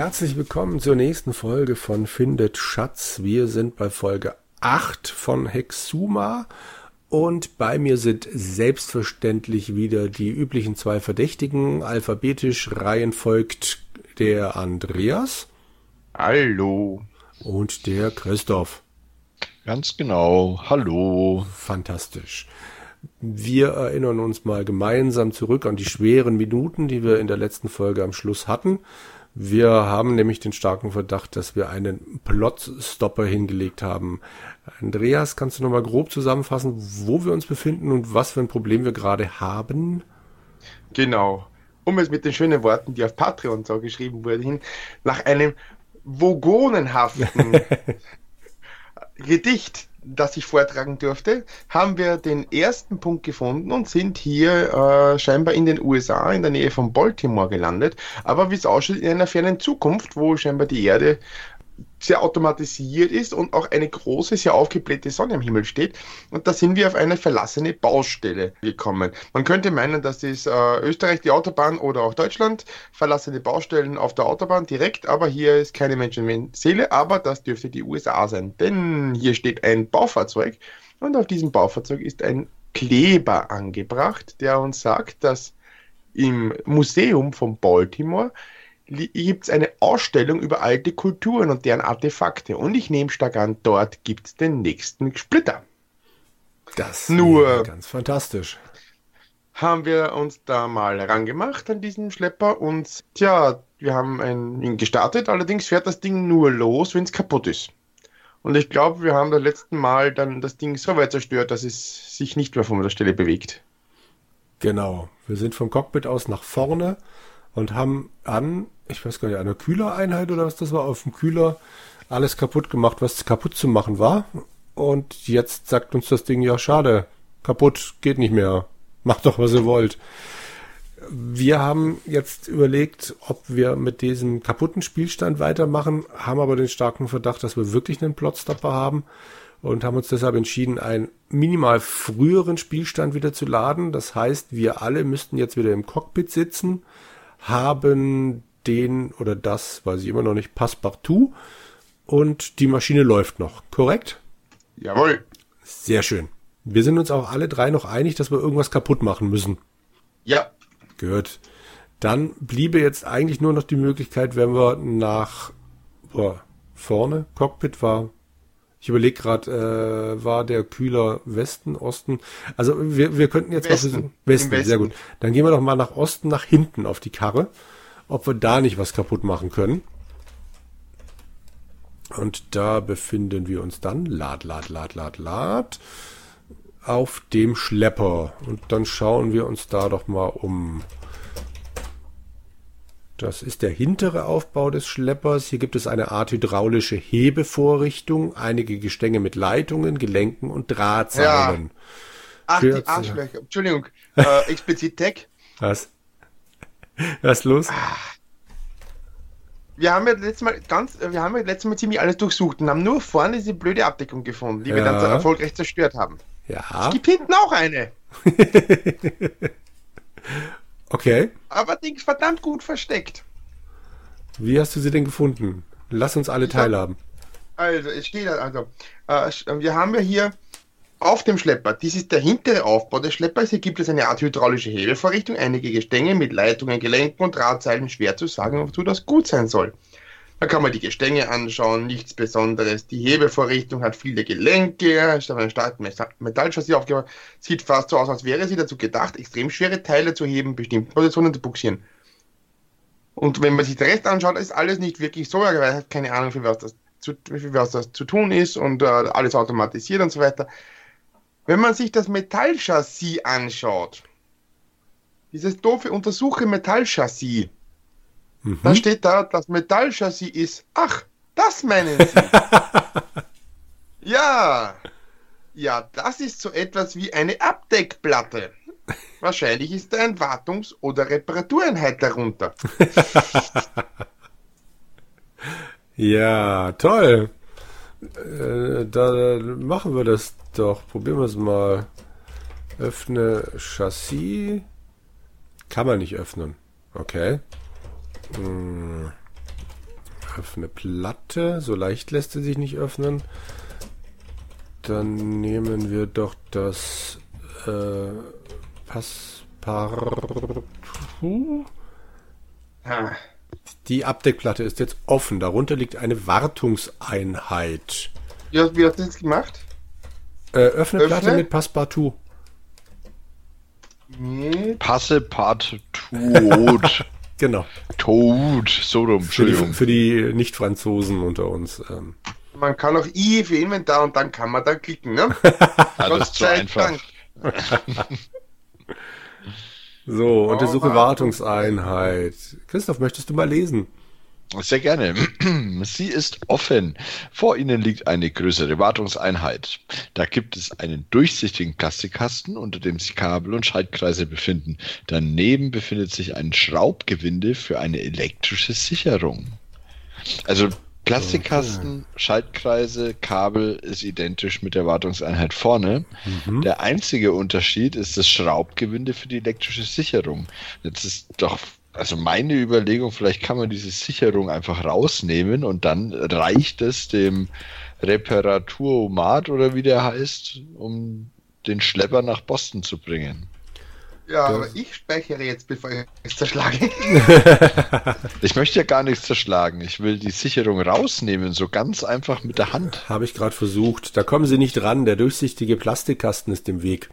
Herzlich willkommen zur nächsten Folge von Findet Schatz. Wir sind bei Folge 8 von Hexuma und bei mir sind selbstverständlich wieder die üblichen zwei Verdächtigen. Alphabetisch Reihen folgt der Andreas. Hallo. Und der Christoph. Ganz genau. Hallo. Fantastisch. Wir erinnern uns mal gemeinsam zurück an die schweren Minuten, die wir in der letzten Folge am Schluss hatten. Wir haben nämlich den starken Verdacht, dass wir einen Plotstopper hingelegt haben. Andreas, kannst du nochmal grob zusammenfassen, wo wir uns befinden und was für ein Problem wir gerade haben? Genau. Um es mit den schönen Worten, die auf Patreon so geschrieben wurden, nach einem vogonenhaften Gedicht das ich vortragen durfte, haben wir den ersten Punkt gefunden und sind hier äh, scheinbar in den USA, in der Nähe von Baltimore gelandet. Aber wie es aussieht, in einer fernen Zukunft, wo scheinbar die Erde sehr automatisiert ist und auch eine große, sehr aufgeblähte Sonne am Himmel steht. Und da sind wir auf eine verlassene Baustelle gekommen. Man könnte meinen, das ist äh, Österreich die Autobahn oder auch Deutschland, verlassene Baustellen auf der Autobahn direkt, aber hier ist keine Menschenseele, aber das dürfte die USA sein. Denn hier steht ein Baufahrzeug und auf diesem Baufahrzeug ist ein Kleber angebracht, der uns sagt, dass im Museum von Baltimore gibt es eine Ausstellung über alte Kulturen und deren Artefakte. Und ich nehme stark an, dort gibt es den nächsten Splitter. Das nur ganz fantastisch. Haben wir uns da mal rangemacht an diesen Schlepper und tja, wir haben ihn gestartet, allerdings fährt das Ding nur los, wenn es kaputt ist. Und ich glaube, wir haben das letzte Mal dann das Ding so weit zerstört, dass es sich nicht mehr von der Stelle bewegt. Genau. Wir sind vom Cockpit aus nach vorne und haben an ich weiß gar nicht, einer Kühlereinheit oder was das war, auf dem Kühler alles kaputt gemacht, was kaputt zu machen war. Und jetzt sagt uns das Ding, ja, schade, kaputt, geht nicht mehr. Macht doch, was ihr wollt. Wir haben jetzt überlegt, ob wir mit diesem kaputten Spielstand weitermachen, haben aber den starken Verdacht, dass wir wirklich einen Plotstopper haben und haben uns deshalb entschieden, einen minimal früheren Spielstand wieder zu laden. Das heißt, wir alle müssten jetzt wieder im Cockpit sitzen, haben den oder das, weiß ich immer noch nicht, Passepartout. Und die Maschine läuft noch, korrekt? Jawohl. Sehr schön. Wir sind uns auch alle drei noch einig, dass wir irgendwas kaputt machen müssen. Ja. Gut. Dann bliebe jetzt eigentlich nur noch die Möglichkeit, wenn wir nach boah, vorne, Cockpit war, ich überlege gerade, äh, war der Kühler Westen, Osten? Also wir, wir könnten jetzt Westen. mal Westen, Westen, sehr gut. Dann gehen wir doch mal nach Osten, nach hinten auf die Karre ob wir da nicht was kaputt machen können. Und da befinden wir uns dann, lad, lad, lad, lad, lad, auf dem Schlepper. Und dann schauen wir uns da doch mal um. Das ist der hintere Aufbau des Schleppers. Hier gibt es eine Art hydraulische Hebevorrichtung, einige Gestänge mit Leitungen, Gelenken und Drahtseilen. Ja. Ach, die Arschlöcher. Entschuldigung. Äh, explizit Tech. Was? Was ist los? Wir haben ja letztes Mal ganz, wir haben ja letztes Mal ziemlich alles durchsucht und haben nur vorne diese blöde Abdeckung gefunden, die ja. wir dann so erfolgreich zerstört haben. Ja. Es gibt hinten auch eine. okay. Aber die ist verdammt gut versteckt. Wie hast du sie denn gefunden? Lass uns alle teilhaben. Also, es steht also, äh, wir haben ja hier auf dem Schlepper, dies ist der hintere Aufbau des Schleppers. Hier gibt es eine Art hydraulische Hebevorrichtung, einige Gestänge mit Leitungen, Gelenken und Drahtseilen. Schwer zu sagen, wozu das gut sein soll. Da kann man die Gestänge anschauen, nichts Besonderes. Die Hebevorrichtung hat viele Gelenke, ist auf einem starken Metallchassis aufgebaut. Sieht fast so aus, als wäre sie dazu gedacht, extrem schwere Teile zu heben, bestimmten Positionen zu buxieren. Und wenn man sich den Rest anschaut, ist alles nicht wirklich so, er hat keine Ahnung, für was das zu, für was das zu tun ist und äh, alles automatisiert und so weiter. Wenn man sich das Metallchassis anschaut, dieses doofe Untersuche Metallchassis, mhm. da steht da, das Metallchassis ist, ach, das meinen Sie. ja, ja, das ist so etwas wie eine Abdeckplatte. Wahrscheinlich ist da ein Wartungs- oder Reparatureinheit darunter. ja, toll. Äh, da machen wir das doch. Probieren wir es mal. Öffne Chassis. Kann man nicht öffnen. Okay. Hm. Öffne Platte. So leicht lässt sie sich nicht öffnen. Dann nehmen wir doch das äh, Passepartout. Ah, Die Abdeckplatte ist jetzt offen. Darunter liegt eine Wartungseinheit. Ja, wie hast du das gemacht? Äh, öffne, Öffne? Platte mit Passepartout. Nee. Passe, Part, Tod. Genau. Tod. So rum, Für die, Entschuldigung. die Nicht-Franzosen unter uns. Ähm, Man kann auch I für Inventar und dann kann man da klicken, ne? Das ist zu einfach. so, untersuche Wartung. Wartungseinheit. Christoph, möchtest du mal lesen? Sehr gerne. Sie ist offen. Vor Ihnen liegt eine größere Wartungseinheit. Da gibt es einen durchsichtigen Plastikkasten, unter dem sich Kabel und Schaltkreise befinden. Daneben befindet sich ein Schraubgewinde für eine elektrische Sicherung. Also Plastikkasten, Schaltkreise, Kabel ist identisch mit der Wartungseinheit vorne. Der einzige Unterschied ist das Schraubgewinde für die elektrische Sicherung. Jetzt ist doch, also meine Überlegung, vielleicht kann man diese Sicherung einfach rausnehmen und dann reicht es dem Reparaturomat oder wie der heißt, um den Schlepper nach Boston zu bringen. Ja, aber ich speichere jetzt, bevor ich es zerschlage. Ich möchte ja gar nichts zerschlagen. Ich will die Sicherung rausnehmen, so ganz einfach mit der Hand. Habe ich gerade versucht. Da kommen sie nicht ran. Der durchsichtige Plastikkasten ist im Weg.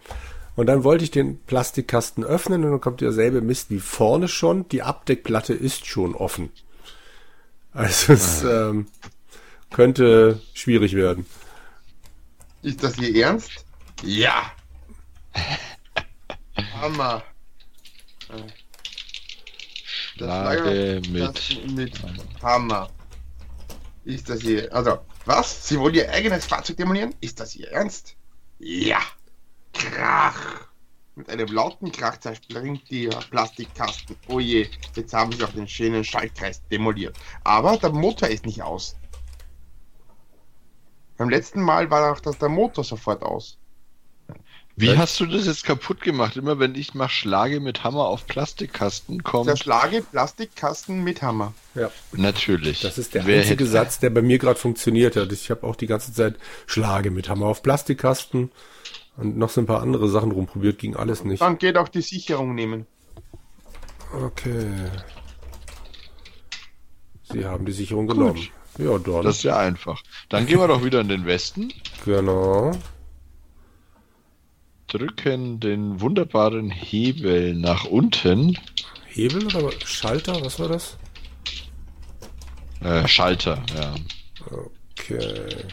Und dann wollte ich den Plastikkasten öffnen und dann kommt derselbe Mist wie vorne schon. Die Abdeckplatte ist schon offen. Also es ähm, könnte schwierig werden. Ist das hier ernst? Ja. Hammer. Schlage mit. Das mit Hammer. Ist das hier. Also, was? Sie wollen ihr eigenes Fahrzeug demolieren? Ist das ihr Ernst? Ja. Krach. Mit einem lauten Krach zerspringt die Plastikkasten. Oh je, jetzt haben sie auch den schönen Schaltkreis demoliert. Aber der Motor ist nicht aus. Beim letzten Mal war auch das der Motor sofort aus. Wie Was? hast du das jetzt kaputt gemacht? Immer wenn ich mach Schlage mit Hammer auf Plastikkasten kommt. Zerschlage Plastikkasten mit Hammer. Ja, Natürlich. das ist der Wer einzige hätte- Satz, der bei mir gerade funktioniert hat. Ich habe auch die ganze Zeit Schlage mit Hammer auf Plastikkasten und noch so ein paar andere Sachen rumprobiert, ging alles nicht. Dann geht auch die Sicherung nehmen. Okay. Sie haben die Sicherung genommen. Ja, dann. Das ist ja einfach. Dann gehen wir doch wieder in den Westen, genau. drücken den wunderbaren Hebel nach unten. Hebel oder Schalter? Was war das? Äh, Schalter, ja. Okay.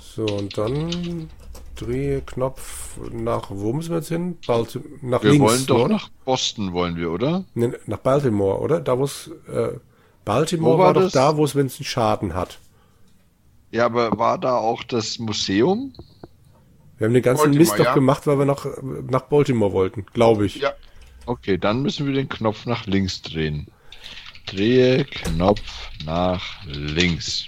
So, und dann drehe Knopf nach, wo müssen wir jetzt hin? Balti nach Wir links, wollen doch oder? nach Boston, wollen wir, oder? Nee, nach Baltimore, oder? Da, wo es, äh, Baltimore Wo war war, doch da, wo es, wenn es einen Schaden hat. Ja, aber war da auch das Museum? Wir haben den ganzen Baltimore, Mist doch ja. gemacht, weil wir nach, nach Baltimore wollten, glaube ich. Ja. Okay, dann müssen wir den Knopf nach links drehen. Drehe Knopf nach links.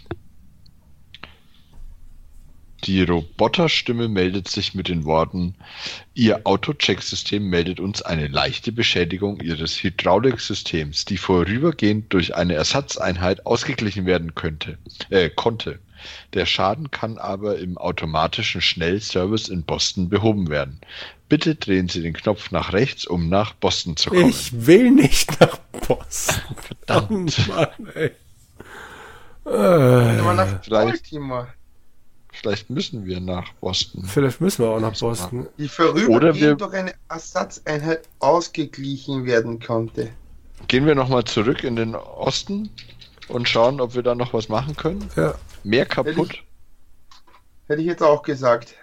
Die Roboterstimme meldet sich mit den Worten, Ihr Autochecksystem meldet uns eine leichte Beschädigung Ihres Hydrauliksystems, die vorübergehend durch eine Ersatzeinheit ausgeglichen werden könnte, äh, konnte. Der Schaden kann aber im automatischen Schnellservice in Boston behoben werden. Bitte drehen Sie den Knopf nach rechts, um nach Boston zu kommen. Ich will nicht nach Boston. Verdammt, Mann, ey. Äh, vielleicht-. Vielleicht müssen wir nach Boston. vielleicht müssen wir auch nach Boston. Die Oder wir- vorübergehend durch eine Ersatzeinheit ausgeglichen werden konnte. Gehen wir nochmal zurück in den Osten und schauen, ob wir da noch was machen können. Ja. Mehr kaputt? Hätte ich jetzt auch gesagt.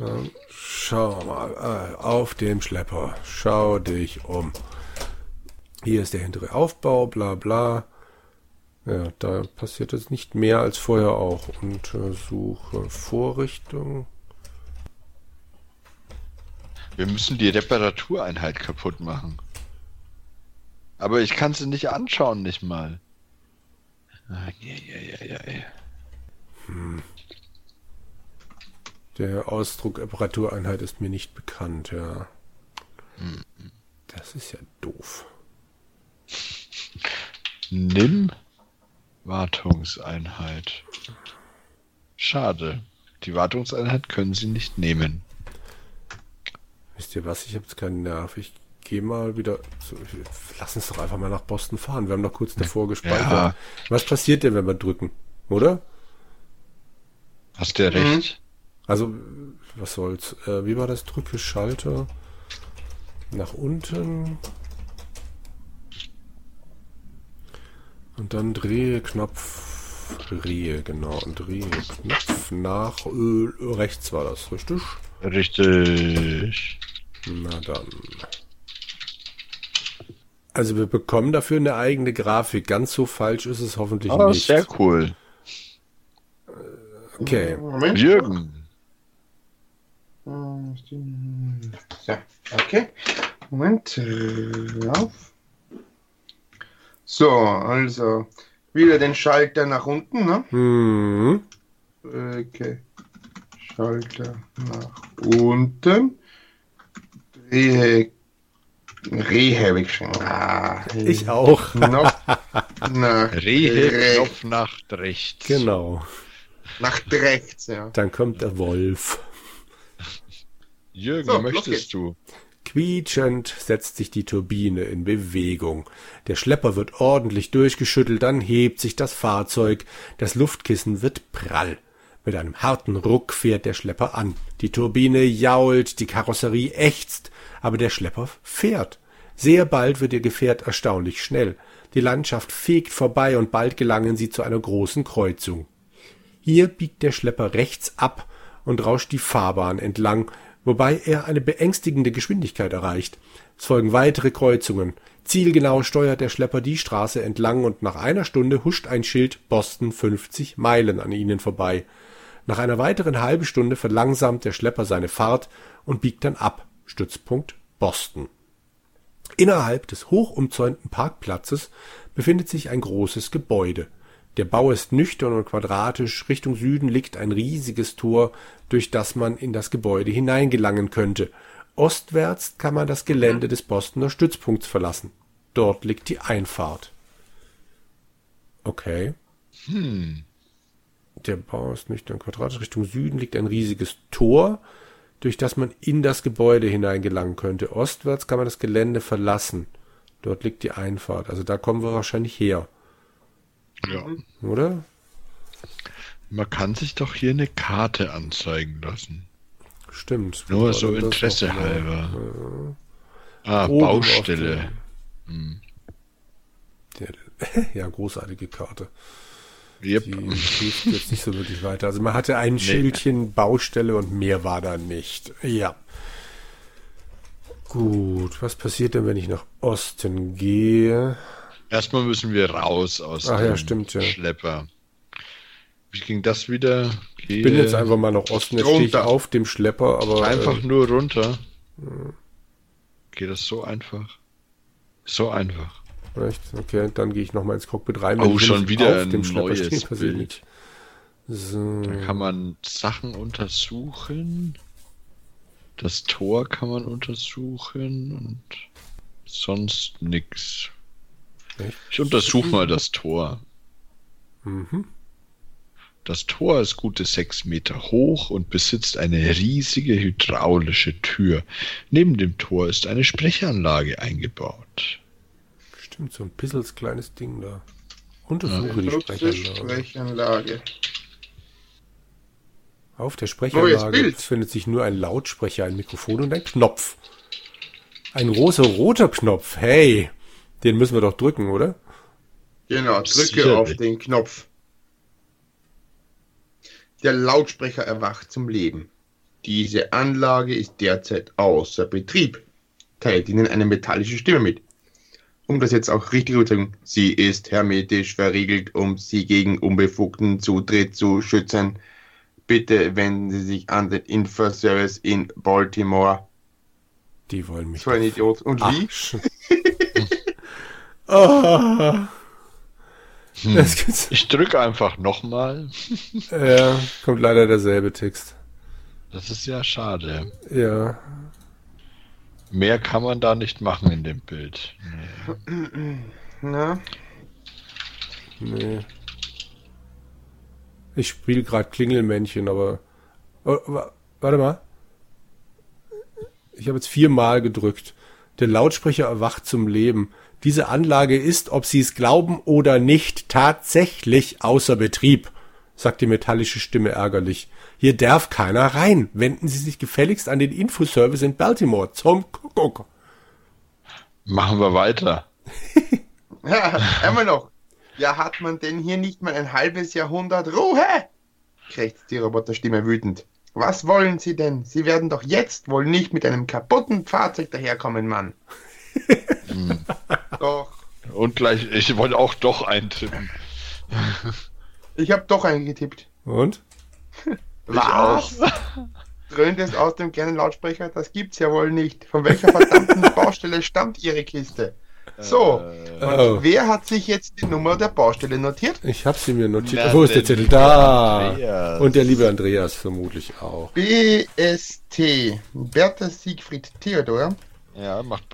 Ähm, Schau mal, äh, auf dem Schlepper. Schau dich um. Hier ist der hintere Aufbau, bla bla. Ja, da passiert jetzt nicht mehr als vorher auch. Untersuche Vorrichtung. Wir müssen die Reparatureinheit kaputt machen. Aber ich kann sie nicht anschauen, nicht mal. Ja. Der Ausdruck Reparatureinheit ist mir nicht bekannt, ja. Das ist ja doof. Nimm Wartungseinheit. Schade. Die Wartungseinheit können Sie nicht nehmen. Wisst ihr was? Ich habe jetzt keinen Nerv. Ich gehe mal wieder. So, lass uns doch einfach mal nach Boston fahren. Wir haben noch kurz davor gespeichert. Ja. Was passiert denn, wenn wir drücken? Oder? Hast du ja recht. Also, was soll's? Äh, wie war das? Drücke Schalter nach unten. Und dann drehe Knopf. Drehe, genau. Und drehe Knopf nach äh, rechts war das, richtig? Richtig. Na dann. Also wir bekommen dafür eine eigene Grafik. Ganz so falsch ist es hoffentlich Ah, nicht. sehr cool. Okay. Moment. Jürgen. So, okay. Moment. äh, Auf. So, also wieder den Schalter nach unten, ne? Hm. Okay. Schalter nach unten. Rehe. Rehe habe ich schon. Ah, Ich auch. Knopf nach, Rehe, rechts. Knopf nach rechts. Genau. nach rechts, ja. Dann kommt der Wolf. Jürgen, So, möchtest du? Quietschend setzt sich die Turbine in Bewegung. Der Schlepper wird ordentlich durchgeschüttelt, dann hebt sich das Fahrzeug. Das Luftkissen wird prall. Mit einem harten Ruck fährt der Schlepper an. Die Turbine jault, die Karosserie ächzt, aber der Schlepper fährt. Sehr bald wird ihr Gefährt erstaunlich schnell. Die Landschaft fegt vorbei und bald gelangen sie zu einer großen Kreuzung. Hier biegt der Schlepper rechts ab und rauscht die Fahrbahn entlang, wobei er eine beängstigende Geschwindigkeit erreicht. Es folgen weitere Kreuzungen. Zielgenau steuert der Schlepper die Straße entlang und nach einer Stunde huscht ein Schild Boston 50 Meilen an ihnen vorbei. Nach einer weiteren halben Stunde verlangsamt der Schlepper seine Fahrt und biegt dann ab. Stützpunkt Boston. Innerhalb des hochumzäunten Parkplatzes befindet sich ein großes Gebäude. Der Bau ist nüchtern und quadratisch, Richtung Süden liegt ein riesiges Tor, durch das man in das Gebäude hineingelangen könnte. Ostwärts kann man das Gelände des Bostoner Stützpunkts verlassen. Dort liegt die Einfahrt. Okay. Der Bau ist nüchtern quadratisch. Richtung Süden liegt ein riesiges Tor, durch das man in das Gebäude hineingelangen könnte. Ostwärts kann man das Gelände verlassen. Dort liegt die Einfahrt. Also da kommen wir wahrscheinlich her, Ja. oder? Man kann sich doch hier eine Karte anzeigen lassen. Stimmt. Nur so Interesse halber. Ah, Oben Baustelle. Der, ja, großartige Karte. Yep. Die hilft jetzt nicht so wirklich weiter. Also man hatte ein Schildchen Baustelle und mehr war da nicht. Ja. Gut, was passiert denn, wenn ich nach Osten gehe? Erstmal müssen wir raus aus Ach ja, dem stimmt, ja. Schlepper. Wie ging das wieder? Gehe Ich bin jetzt einfach mal nach Osten. Jetzt stehe ich auf dem Schlepper, aber einfach äh, nur runter. Geht das so einfach? So einfach. echt? okay, dann gehe ich noch mal ins Cockpit rein. Oh, schon wieder auf ein dem Schlepper neues Bild. nichts. So, Da kann man Sachen untersuchen. Das Tor kann man untersuchen und sonst nix. Echt? Ich untersuche mal das Tor. mhm. Das Tor ist gute sechs Meter hoch und besitzt eine riesige hydraulische Tür. Neben dem Tor ist eine Sprechanlage eingebaut. Stimmt, so ein pissels kleines Ding da. Untersuche die Nutze Sprechanlage. Sprechanlage. Auf der Sprechanlage Bild. befindet sich nur ein Lautsprecher, ein Mikrofon und ein Knopf. Ein großer roter Knopf. Hey, den müssen wir doch drücken, oder? Genau, drücke Sicherlich. auf den Knopf. Der Lautsprecher erwacht zum Leben. Diese Anlage ist derzeit außer Betrieb. Teilt Ihnen eine metallische Stimme mit. Um das jetzt auch richtig zu sagen, sie ist hermetisch verriegelt, um Sie gegen unbefugten Zutritt zu schützen. Bitte wenden Sie sich an den Infoservice in Baltimore. Die wollen mich. So ein Idiot. Und wie? Das gibt's. Ich drücke einfach nochmal. Ja, kommt leider derselbe Text. Das ist ja schade. Ja, Mehr kann man da nicht machen in dem Bild. Na? Nee. Ich spiele gerade Klingelmännchen, aber. Oh, wa- warte mal. Ich habe jetzt viermal gedrückt. Der Lautsprecher erwacht zum Leben. Diese Anlage ist, ob Sie es glauben oder nicht, tatsächlich außer Betrieb, sagt die metallische Stimme ärgerlich. Hier darf keiner rein. Wenden Sie sich gefälligst an den Infoservice in Baltimore. Zum Kuckuck. Machen wir weiter. Ja, einmal noch. Ja, hat man denn hier nicht mal ein halbes Jahrhundert Ruhe? krächzt die Roboterstimme wütend. Was wollen Sie denn? Sie werden doch jetzt wohl nicht mit einem kaputten Fahrzeug daherkommen, Mann. Doch, Und gleich, ich wollte auch doch eintippen. ich habe doch eingetippt. Und? Was? Dröhnt es aus dem kleinen Lautsprecher? Das gibt's ja wohl nicht. Von welcher verdammten Baustelle stammt Ihre Kiste? So, und Oh. wer hat sich jetzt die Nummer der Baustelle notiert? Ich habe sie mir notiert. Na, Wo ist der Zettel? Da. Andreas. Und der liebe Andreas vermutlich auch. BST. Bertha Siegfried Theodor. Ja, macht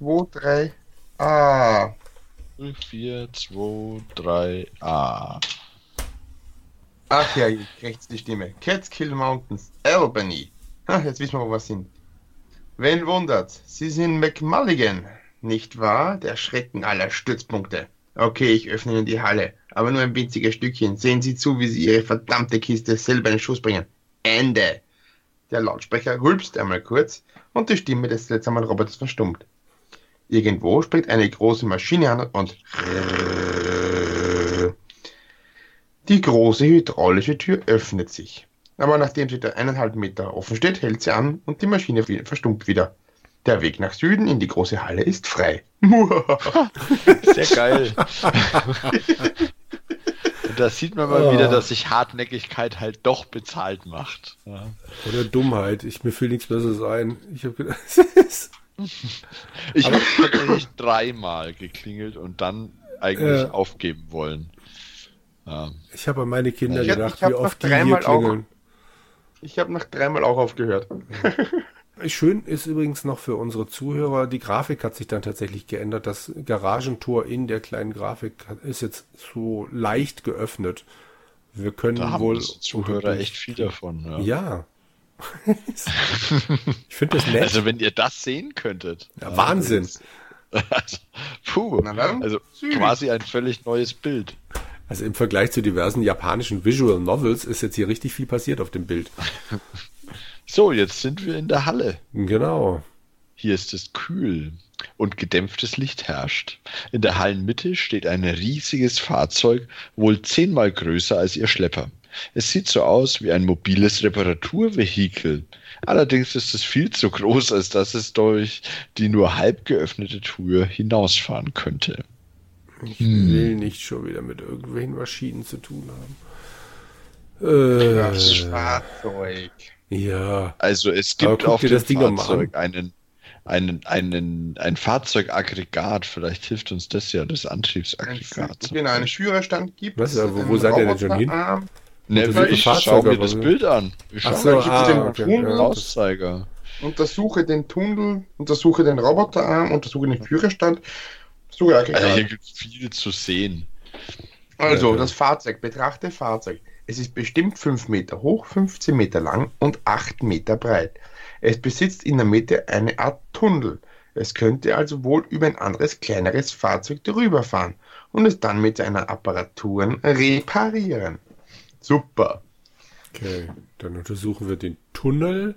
sind 0423 A. 0423A. Ach ja, rechts die Stimme. Catskill Mountains, Albany. Ha, jetzt wissen wir, wo wir sind. Wen wundert's? Sie sind McMulligan, nicht wahr? Der Schrecken aller Stützpunkte. Okay, ich öffne Ihnen die Halle, aber nur ein winziges Stückchen. Sehen Sie zu, wie Sie Ihre verdammte Kiste selber in den Schuss bringen. Ende. Der Lautsprecher rülpst einmal kurz und die Stimme des seltsamen Roboters verstummt. Irgendwo springt eine große Maschine an und die große hydraulische Tür öffnet sich. Aber nachdem sie da eineinhalb Meter offen steht, hält sie an und die Maschine verstummt wieder. Der Weg nach Süden in die große Halle ist frei. Sehr geil. Und da sieht man mal Oh. wieder, dass sich Hartnäckigkeit halt doch bezahlt macht. Ja. Oder Dummheit. Ich, mir fiel nichts Besseres ein. Ich habe gedacht, Ich habe tatsächlich dreimal geklingelt und dann eigentlich Ja. aufgeben wollen. Ja. ich habe an meine Kinder Ich hab- gedacht, ich hab wie oft die hier dreimal auch- klingeln. Ich habe nach dreimal auch aufgehört. Schön ist übrigens noch für unsere Zuhörer, die Grafik hat sich dann tatsächlich geändert. Das Garagentor in der kleinen Grafik ist jetzt so leicht geöffnet. Wir können Da haben wohl unsere Zuhörer echt viel davon. Ja. Ja. ich finde das nett. Also wenn ihr das sehen könntet. ja, Wahnsinn. Also, puh. Na dann, Also zügig. quasi ein völlig neues Bild. Also im Vergleich zu diversen japanischen Visual Novels ist jetzt hier richtig viel passiert auf dem Bild. So, jetzt sind wir in der Halle. Genau. Hier ist es kühl und gedämpftes Licht herrscht. In der Hallenmitte steht ein riesiges Fahrzeug, wohl zehnmal größer als ihr Schlepper. Es sieht so aus wie ein mobiles Reparaturvehikel. Allerdings ist es viel zu groß, als dass es durch die nur halb geöffnete Tür hinausfahren könnte. Ich Hm. will nicht schon wieder mit irgendwelchen Maschinen zu tun haben. Äh, Das Fahrzeug. ja. Also es gibt auf dem das Ding Fahrzeug einen, einen, einen, ein Fahrzeugaggregat. Vielleicht hilft uns das ja, das Antriebsaggregat. zu genau, einen Führerstand gibt Was, wo- wo seid ihr denn schon hin? Roboterarm. Ne, Das ist ich ein schau Fahrzeug, mir das aber- Bild an. Ich Ach schau so, mir ah, den okay. Tunnel Ja, Auszeiger. Untersuche den Tunnel, untersuche den Roboterarm, untersuche den Führerstand. Suche Also hier gibt es viel zu sehen. Also, Ja, ja. das Fahrzeug, betrachte Fahrzeug. Es ist bestimmt 5 Meter hoch, 15 Meter lang und 8 Meter breit. Es besitzt in der Mitte eine Art Tunnel. Es könnte also wohl über ein anderes, kleineres Fahrzeug drüber fahren und es dann mit seiner Apparaturen reparieren. Super. Okay, dann untersuchen wir den Tunnel.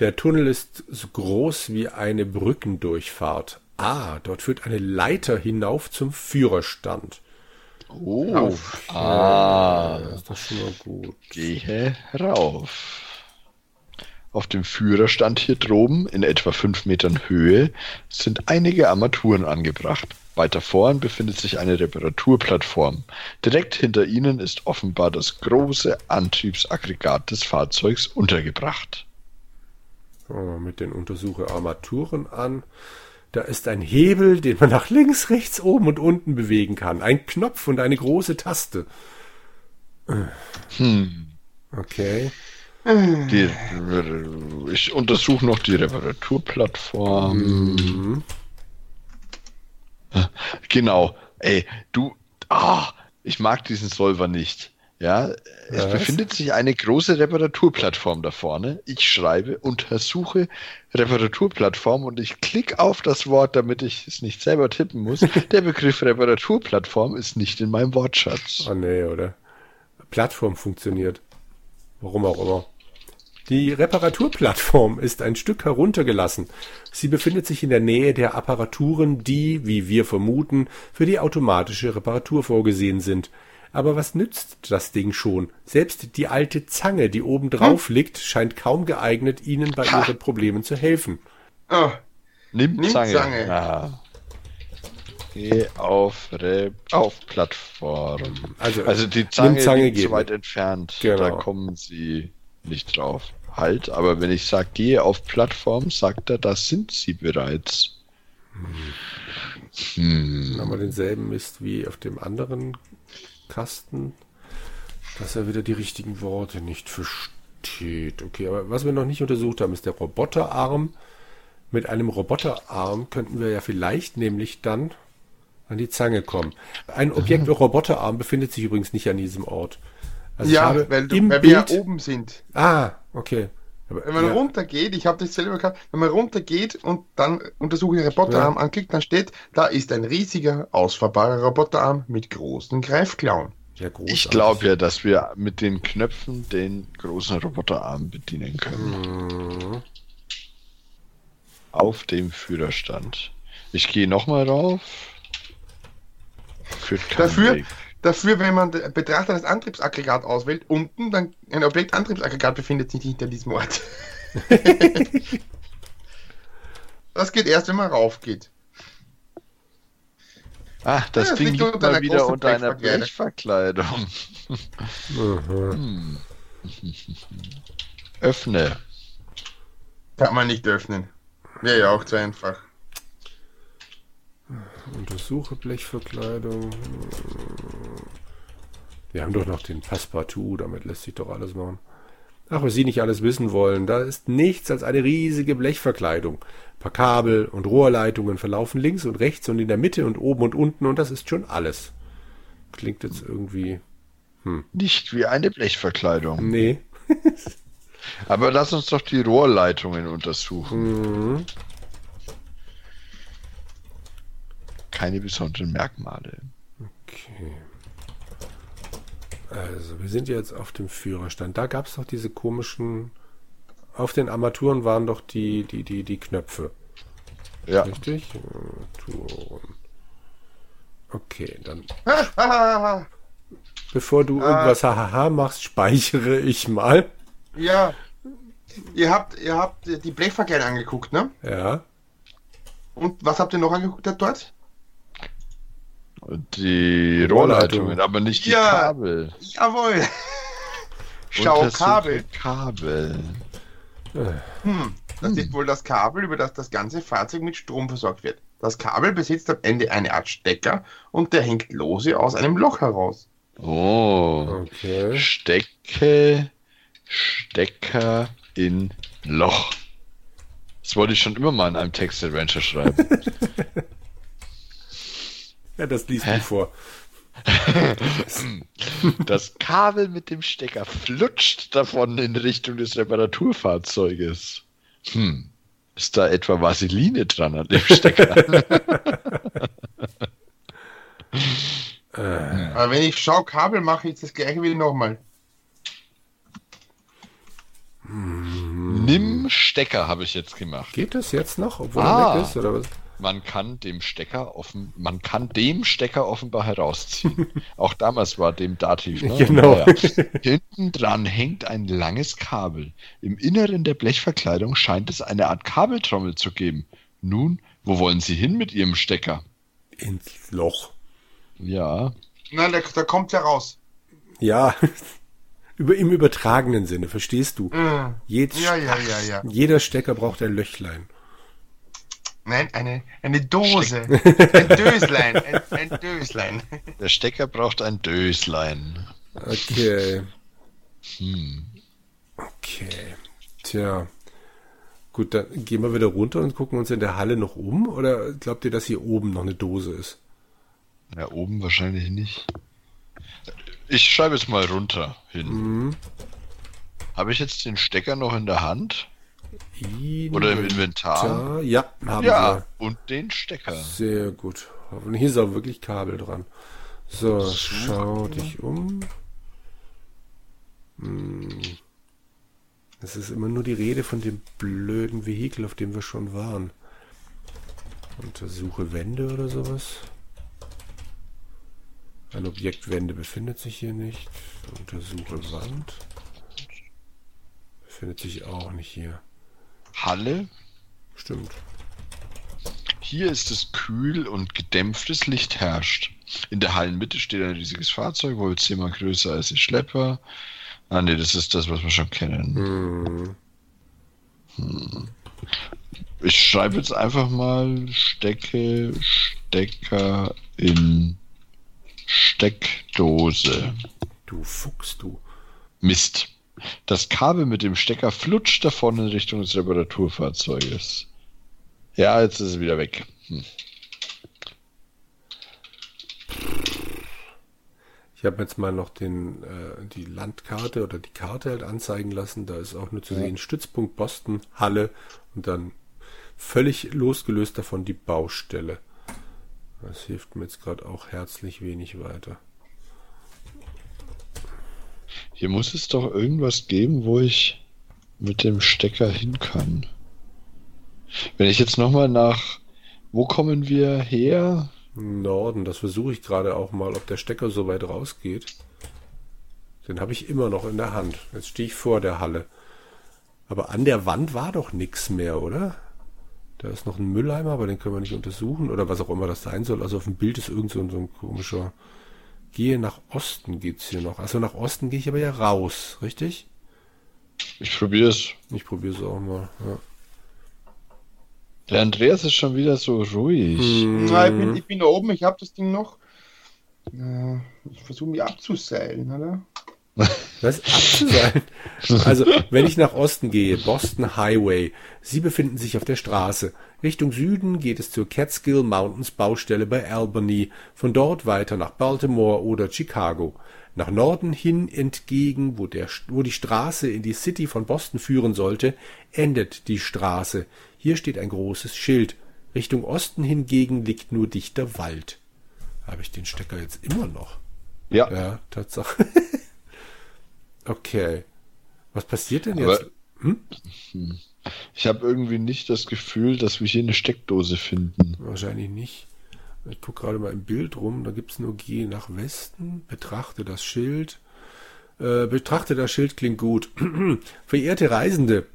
Der Tunnel ist so groß wie eine Brückendurchfahrt. Ah, dort führt eine Leiter hinauf zum Führerstand. Oh, Auf. ah, Das ist doch schon mal gut. gehe rauf. Auf dem Führerstand hier droben, in etwa fünf Metern Höhe, sind einige Armaturen angebracht. Weiter vorn befindet sich eine Reparaturplattform. Direkt hinter ihnen ist offenbar das große Antriebsaggregat des Fahrzeugs untergebracht. Fangen wir mit den Untersuche Armaturen an. Da ist ein Hebel, den man nach links, rechts, oben und unten bewegen kann. Ein Knopf und eine große Taste. Hm. Okay. Die, ich untersuche noch die Reparaturplattform. Mhm. Genau. Ey, du, ah, ich mag diesen Solver nicht. Ja, es Was? befindet sich eine große Reparaturplattform da vorne. Ich schreibe, untersuche Reparaturplattform und ich klicke auf das Wort, damit ich es nicht selber tippen muss. Der Begriff Reparaturplattform ist nicht in meinem Wortschatz. Oh nee, oder? Plattform funktioniert. Warum auch immer. Die Reparaturplattform ist ein Stück heruntergelassen. Sie befindet sich in der Nähe der Apparaturen, die, wie wir vermuten, für die automatische Reparatur vorgesehen sind. Aber was nützt das Ding schon? Selbst die alte Zange, die oben drauf liegt, scheint kaum geeignet, Ihnen bei Ha. Ihren Problemen zu helfen. Oh, Nimm, Nimm Zange. Zange. Ah. Geh auf, Re auf Plattform. Also, Also die Zange, Zange liegt geht zu weit entfernt. Genau. Da kommen sie nicht drauf. Halt, aber wenn ich sage, gehe auf Plattform, sagt er, das sind sie bereits. Hm. Dann haben wir denselben Mist wie auf dem anderen Kasten, dass er wieder die richtigen Worte nicht versteht. Okay, aber was wir noch nicht untersucht haben, ist der Roboterarm. Mit einem Roboterarm könnten wir ja vielleicht nämlich dann an die Zange kommen. Ein Objekt wie Roboterarm befindet sich übrigens nicht an diesem Ort. Also ja, weil, du, im weil wir ja oben sind. ah, okay. Aber, Wenn man ja, runtergeht, ich habe das selber gehabt, wenn man runtergeht und dann untersuche ich Roboterarm anklickt, dann steht, da ist ein riesiger, ausfahrbarer Roboterarm mit großen Greifklauen. ja. Ich glaube ja, dass wir mit den Knöpfen den großen Roboterarm bedienen können. Mhm. Auf dem Führerstand. Ich gehe nochmal rauf. Führt kein Dafür, Weg. Dafür, wenn man den Betrachter das Antriebsaggregat auswählt, unten dann ein Objekt Antriebsaggregat befindet sich hinter diesem Ort. das geht erst, wenn man raufgeht. Ah, das Ja, es Ding liegt liegt unter mal einer wieder unter einer Blechverkleidung. Blechverkleidung. Mhm. Öffne. Kann man nicht öffnen. Wäre ja auch zu einfach. Untersuche Blechverkleidung. Wir haben doch noch den Passepartout, damit lässt sich doch alles machen. Ach, was Sie nicht alles wissen wollen, da ist nichts als eine riesige Blechverkleidung. Ein paar Kabel und Rohrleitungen verlaufen links und rechts und in der Mitte und oben und unten und das ist schon alles. Klingt jetzt irgendwie. Nicht wie eine Blechverkleidung. Nee. Aber lass uns doch die Rohrleitungen untersuchen. Mhm. Keine besonderen Merkmale. Okay. Also, wir sind jetzt auf dem Führerstand. Da gab es doch diese komischen. Auf den Armaturen waren doch die, die, die, die Knöpfe. Ja. Richtig? Armaturen. Okay, dann. Bevor du Ah. irgendwas hahaha machst, speichere ich mal. ja. Ihr habt, ihr habt die Blechverkleidung angeguckt, ne? Ja. Und was habt ihr noch angeguckt dort? Die Rohrleitungen. Aber nicht die Ja. Kabel. Jawohl. Schau, Kabel. Kabel. Hm. Das ist wohl das Kabel, über das das ganze Fahrzeug mit Strom versorgt wird. Das Kabel besitzt am Ende eine Art Stecker und der hängt lose aus einem Loch heraus. Oh. Okay. Stecke, Stecker in Loch. Das wollte ich schon immer mal in einem Text-Adventure schreiben. Ja, das liest Hä? du vor. Das Kabel mit dem Stecker flutscht davon in Richtung des Reparaturfahrzeuges. Hm. Ist da etwa Vaseline dran an dem Stecker? Aber wenn ich schau Kabel mache, ist das gleiche wie nochmal. Nimm Stecker habe ich jetzt gemacht. Geht das jetzt noch, obwohl Ah. er weg ist, oder was? Man kann dem Stecker offen, man kann dem Stecker offenbar herausziehen. Auch damals war dem Dativ. Ne? Genau. Naja. Hinten dran hängt ein langes Kabel. Im Inneren der Blechverkleidung scheint es eine Art Kabeltrommel zu geben. Nun, wo wollen Sie hin mit Ihrem Stecker? Ins Loch. Ja, Nein, da, da kommt ja raus. Ja. Über, Im übertragenen Sinne, verstehst du? Hm. Jed Ja, ja, ja, ja. Jeder Stecker braucht ein Löchlein. Nein, eine, eine Dose. Ein Döslein. Ein, ein Döslein. der Stecker braucht ein Döslein. Okay. Hm. Okay. Tja. Gut, dann gehen wir wieder runter und gucken uns in der Halle noch um. Oder glaubt ihr, dass hier oben noch eine Dose ist? Ja, oben wahrscheinlich nicht. Ich schreibe es mal runter hin. Mhm. Habe ich jetzt den Stecker noch in der Hand? Inventar. Oder im Inventar? Ja, haben Ja, und den Stecker. wir. Sehr gut. Hoffentlich ist auch wirklich Kabel dran. So, schau dich um. Hm. Es ist immer nur die Rede von dem blöden Vehikel, auf dem wir schon waren. Untersuche Wände oder sowas. Ein Objekt Wände befindet sich hier nicht. Untersuche Wand. Befindet sich auch nicht hier. Halle. Stimmt. Hier ist es kühl und gedämpftes Licht herrscht. In der Hallenmitte steht ein riesiges Fahrzeug, wohl zehnmal größer als die Schlepper. Ah nee, das ist das, was wir schon kennen. Hm. Ich schreibe jetzt einfach mal Stecke, Stecker in Steckdose. Du Fuchs, du. Mist. Das Kabel mit dem Stecker flutscht davon in Richtung des Reparaturfahrzeuges. Ja, jetzt ist es wieder weg. Hm. Ich habe jetzt mal noch den, äh, die Landkarte oder die Karte halt anzeigen lassen. Da ist auch nur zu sehen Stützpunkt Boston, Halle und dann völlig losgelöst davon die Baustelle. Das hilft mir jetzt gerade auch herzlich wenig weiter. Hier muss es doch irgendwas geben, wo ich mit dem Stecker hin kann. Wenn ich jetzt nochmal nach. Wo kommen wir her? Norden, das versuche ich gerade auch mal, ob der Stecker so weit rausgeht. Den habe ich immer noch in der Hand. Jetzt stehe ich vor der Halle. Aber an der Wand war doch nichts mehr, oder? Da ist noch ein Mülleimer, aber den können wir nicht untersuchen. Oder was auch immer das sein soll. Also auf dem Bild ist irgend so ein, so ein komischer. Gehe nach Osten geht's hier noch. Also nach Osten gehe ich aber ja raus, richtig? Ich probiere es. Ich probiere es auch mal. Ja. Der Andreas ist schon wieder so ruhig. Hm. Na, ich, bin, ich bin da oben, ich habe das Ding noch. Ja, ich versuche mich abzuseilen, oder? Was? Abzuseilen? Also, wenn ich nach Osten gehe, Boston Highway, Sie befinden sich auf der Straße. Richtung Süden geht es zur Catskill Mountains Baustelle bei Albany, von dort weiter nach Baltimore oder Chicago. Nach Norden hin entgegen, wo, der, wo die Straße in die City von Boston führen sollte, endet die Straße. Hier steht ein großes Schild. Richtung Osten hingegen liegt nur dichter Wald. Habe ich den Stecker jetzt immer noch? Ja. Ja, Tatsache. okay. Was passiert denn jetzt? Aber- Ich habe irgendwie nicht das Gefühl, dass wir hier eine Steckdose finden. Wahrscheinlich nicht. Ich gucke gerade mal im Bild rum, da gibt's nur Geh nach Westen, betrachte das Schild. Äh, betrachte das Schild klingt gut. Verehrte Reisende,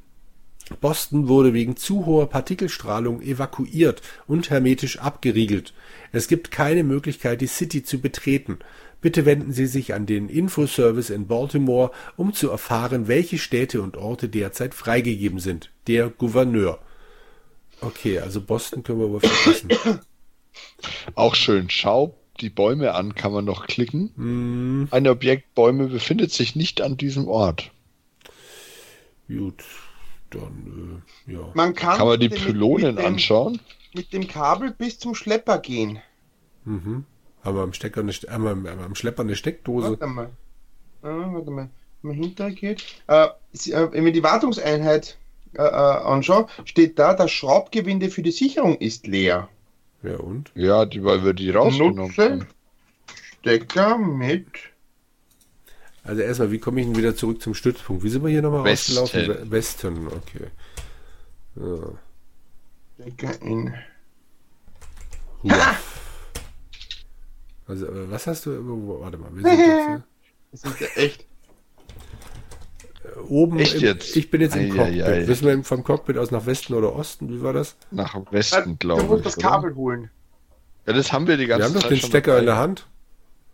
Boston wurde wegen zu hoher Partikelstrahlung evakuiert und hermetisch abgeriegelt. Es gibt keine Möglichkeit, die City zu betreten. Bitte wenden Sie sich an den Infoservice in Baltimore, um zu erfahren, welche Städte und Orte derzeit freigegeben sind. Der Gouverneur. Okay, also Boston können wir wohl vergessen. Auch schön. Schau die Bäume an, kann man noch klicken. Hm, Ein Objekt Bäume befindet sich nicht an diesem Ort. gut, dann, äh, ja. Man kann, Kann man die mit- Pylonen mit dem, anschauen? Mit dem Kabel bis zum Schlepper gehen. Mhm. Haben wir am Stecker eine, haben wir am- am Schlepper eine Steckdose? Warte mal. Ah, warte mal. Wenn man hinterher geht. Äh, äh, wenn wir die Wartungseinheit äh, äh, anschauen, steht da, das Schraubgewinde für die Sicherung ist leer. Ja, und? Ja, die, weil wir die rausgenommen Nutze haben. Stecker mit. Also erstmal, wie komme ich denn wieder zurück zum Stützpunkt? Wie sind wir hier nochmal Westen. ausgelaufen? We- Westen, okay. Ja. Stecker in. Ruah. Also, äh, was hast du? Warte mal, wir sind jetzt hier. Das ist ja echt. Äh, oben. Echt im, jetzt? Ich bin jetzt im Ei, Cockpit. ei, ei. Wissen wir vom Cockpit aus nach Westen oder Osten? Wie war das? Nach Du Westen, glaube musst ich. das oder? Kabel holen. Ja, das haben wir die ganze Wir haben doch Zeit den Stecker in der Hand.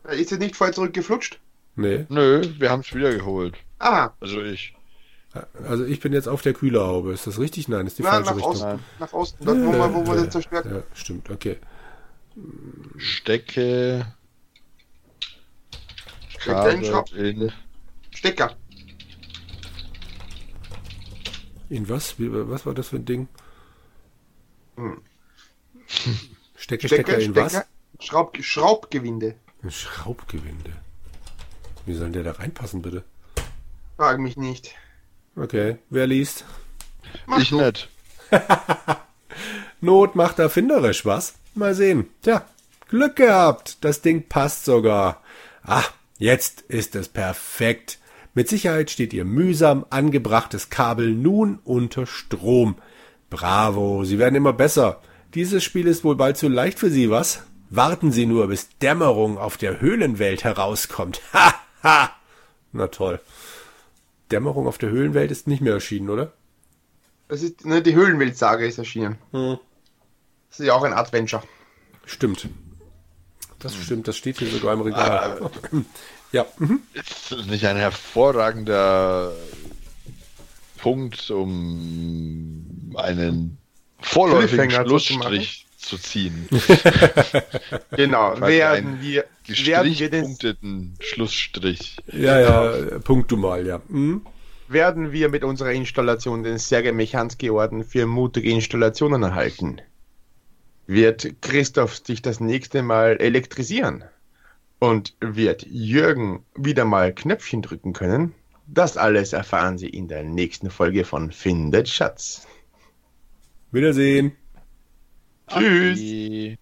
Äh, Ist er nicht voll zurückgeflutscht? Nee. Nö, wir haben es wieder geholt. Aha. Also ich. Also ich bin jetzt auf der Kühlerhaube. Ist das richtig? Nein, ist die Na, falsche nach Richtung. Osten. Nach Osten. Dort, wo wir, wo wir Ja, das zerstört Ja, stimmt, okay. Stecke. Stecker in Kabel in. Stecker. In was? Wie, was war das für ein Ding? Hm. Stecke, Stecker, in was? Schraub, Schraubgewinde. Ein Schraubgewinde. Wie soll der da reinpassen, bitte? Frag mich nicht. Okay, wer liest? Mach ich du. nicht. Not macht erfinderisch, was? Mal sehen. Tja, Glück gehabt. Das Ding passt sogar. Ah, jetzt ist es perfekt. Mit Sicherheit steht Ihr mühsam angebrachtes Kabel nun unter Strom. Bravo, Sie werden immer besser. Dieses Spiel ist wohl bald zu leicht für Sie, was? Warten Sie nur, bis Dämmerung auf der Höhlenwelt herauskommt. Ha, ha. Na toll. Dämmerung auf der Höhlenwelt ist nicht mehr erschienen, oder? Das ist, ne, die Höhlenweltsage ist erschienen. Hm. Das ist ja auch ein Adventure. Stimmt. Das stimmt, das steht hier sogar im Regal. ja. mhm. Ist das nicht ein hervorragender Punkt, um einen vorläufigen Schlussstrich zu ziehen? Genau. Werden wir, werden wir den, Gestrichpunkteten Schlussstrich. Ja, ja, Punkt du mal, ja. Mhm. werden wir mit unserer Installation den Sergei Mechanski Orden für mutige Installationen erhalten? Wird Christoph dich das nächste Mal elektrisieren? Und wird Jürgen wieder mal Knöpfchen drücken können? Das alles erfahren Sie in der nächsten Folge von Findet Schatz. Wiedersehen. Tschüss. Adi.